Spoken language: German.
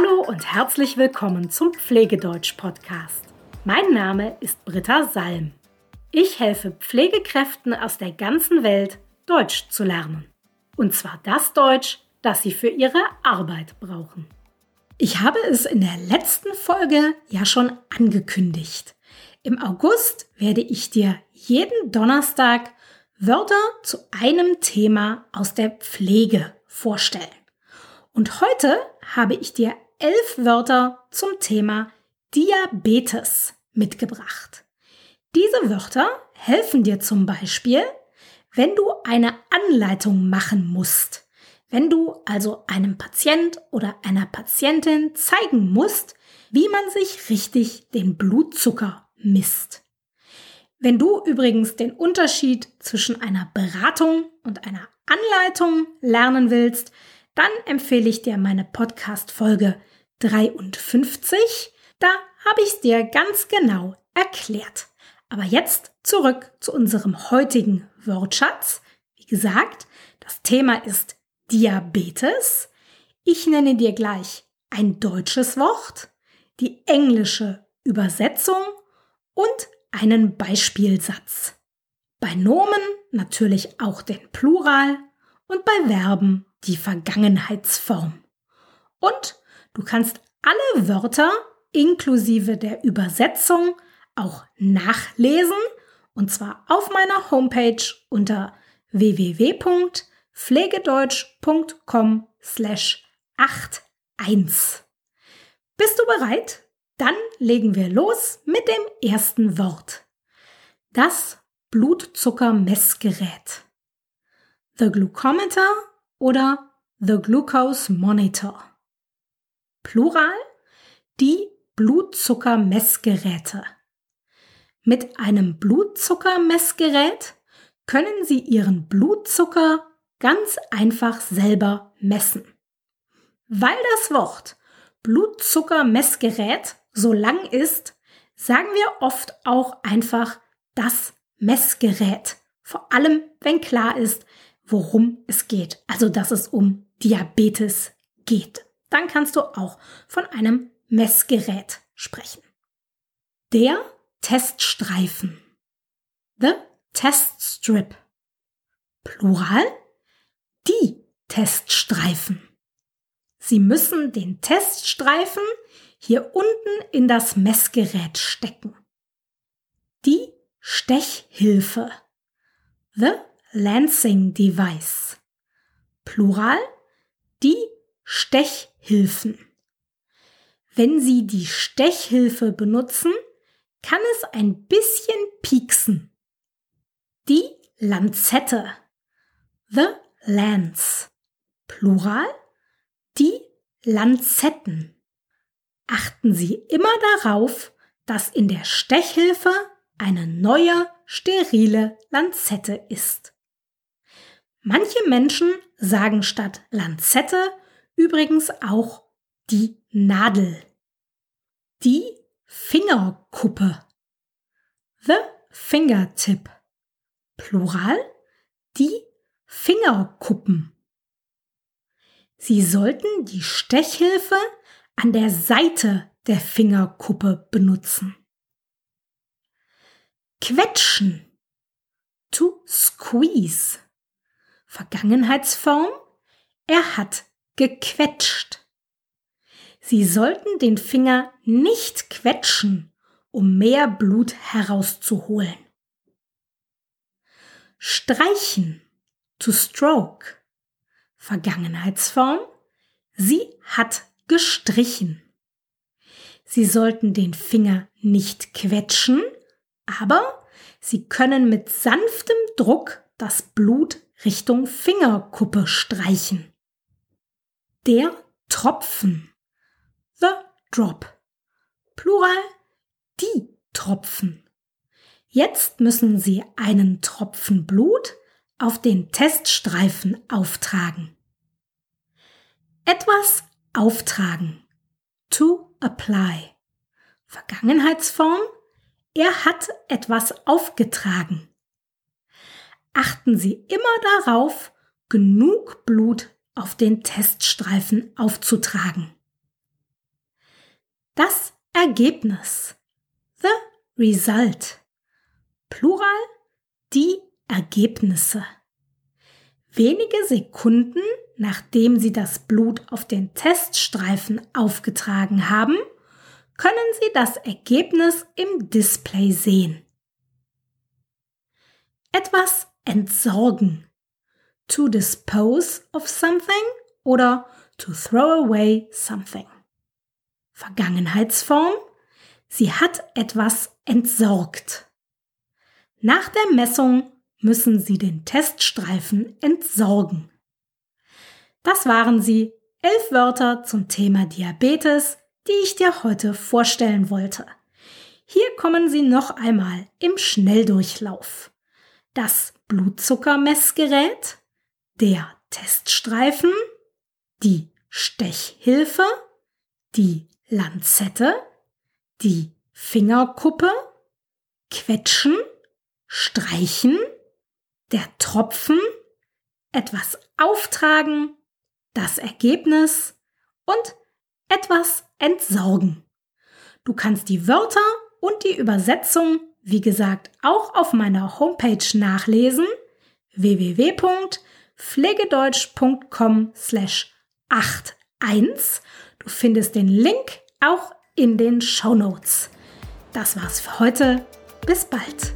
Hallo und herzlich willkommen zum Pflegedeutsch-Podcast. Mein Name ist Britta Salm. Ich helfe Pflegekräften aus der ganzen Welt, Deutsch zu lernen. Und zwar das Deutsch, das sie für ihre Arbeit brauchen. Ich habe es in der letzten Folge ja schon angekündigt. Im August werde ich dir jeden Donnerstag Wörter zu einem Thema aus der Pflege vorstellen. Und heute habe ich dir elf Wörter zum Thema Diabetes mitgebracht. Diese Wörter helfen dir zum Beispiel, wenn du eine Anleitung machen musst. Wenn du also einem Patient oder einer Patientin zeigen musst, wie man sich richtig den Blutzucker misst. Wenn du übrigens den Unterschied zwischen einer Beratung und einer Anleitung lernen willst, dann empfehle ich dir meine Podcast-Folge 53. Da habe ich es dir ganz genau erklärt. Aber jetzt zurück zu unserem heutigen Wortschatz. Wie gesagt, das Thema ist Diabetes. Ich nenne dir gleich ein deutsches Wort, die englische Übersetzung und einen Beispielsatz. Bei Nomen natürlich auch den Plural und bei Verben die Vergangenheitsform. Und du kannst alle Wörter inklusive der Übersetzung auch nachlesen und zwar auf meiner Homepage unter www.pflegedeutsch.com slash 81. Bist du bereit? Dann legen wir los mit dem ersten Wort. Das Blutzuckermessgerät. The Glucometer oder The Glucose Monitor. Plural die Blutzuckermessgeräte. Mit einem Blutzuckermessgerät können Sie Ihren Blutzucker ganz einfach selber messen. Weil das Wort Blutzuckermessgerät so lang ist, sagen wir oft auch einfach das Messgerät. Vor allem, wenn klar ist, worum es geht. Also, dass es um Diabetes geht. Dann kannst du auch von einem Messgerät sprechen. Der Teststreifen. The Test Strip. Plural. Die Teststreifen. Sie müssen den Teststreifen hier unten in das Messgerät stecken. Die Stechhilfe. The Lancing Device. Plural die Stechhilfen. Wenn Sie die Stechhilfe benutzen, kann es ein bisschen pieksen. Die Lanzette. The Lance. Plural die Lanzetten. Achten Sie immer darauf, dass in der Stechhilfe eine neue, sterile Lanzette ist. Manche Menschen sagen statt Lanzette übrigens auch die Nadel. Die Fingerkuppe. The Fingertip. Plural die Fingerkuppen. Sie sollten die Stechhilfe an der Seite der Fingerkuppe benutzen. Quetschen. To squeeze. Vergangenheitsform. Er hat gequetscht. Sie sollten den Finger nicht quetschen, um mehr Blut herauszuholen. Streichen. To stroke. Vergangenheitsform. Sie hat gestrichen. Sie sollten den Finger nicht quetschen, aber Sie können mit sanftem Druck das Blut Richtung Fingerkuppe streichen. Der Tropfen. The drop. Plural die Tropfen. Jetzt müssen Sie einen Tropfen Blut auf den Teststreifen auftragen. Etwas auftragen. To apply. Vergangenheitsform er hat etwas aufgetragen. Achten Sie immer darauf, genug Blut auf den Teststreifen aufzutragen. Das Ergebnis. The result. Plural die Ergebnisse. Wenige Sekunden nachdem Sie das Blut auf den Teststreifen aufgetragen haben, können Sie das Ergebnis im Display sehen. Etwas entsorgen. To dispose of something oder to throw away something. Vergangenheitsform. Sie hat etwas entsorgt. Nach der Messung müssen Sie den Teststreifen entsorgen. Das waren sie, elf Wörter zum Thema Diabetes, die ich dir heute vorstellen wollte. Hier kommen sie noch einmal im Schnelldurchlauf. Das Blutzuckermessgerät, der Teststreifen, die Stechhilfe, die Lanzette, die Fingerkuppe, Quetschen, Streichen, der Tropfen, etwas auftragen, das Ergebnis und etwas entsorgen. Du kannst die Wörter und die Übersetzung, wie gesagt, auch auf meiner Homepage nachlesen www.pflegedeutsch.com slash 81. Du findest den Link auch in den Show Notes. Das war's für heute. Bis bald.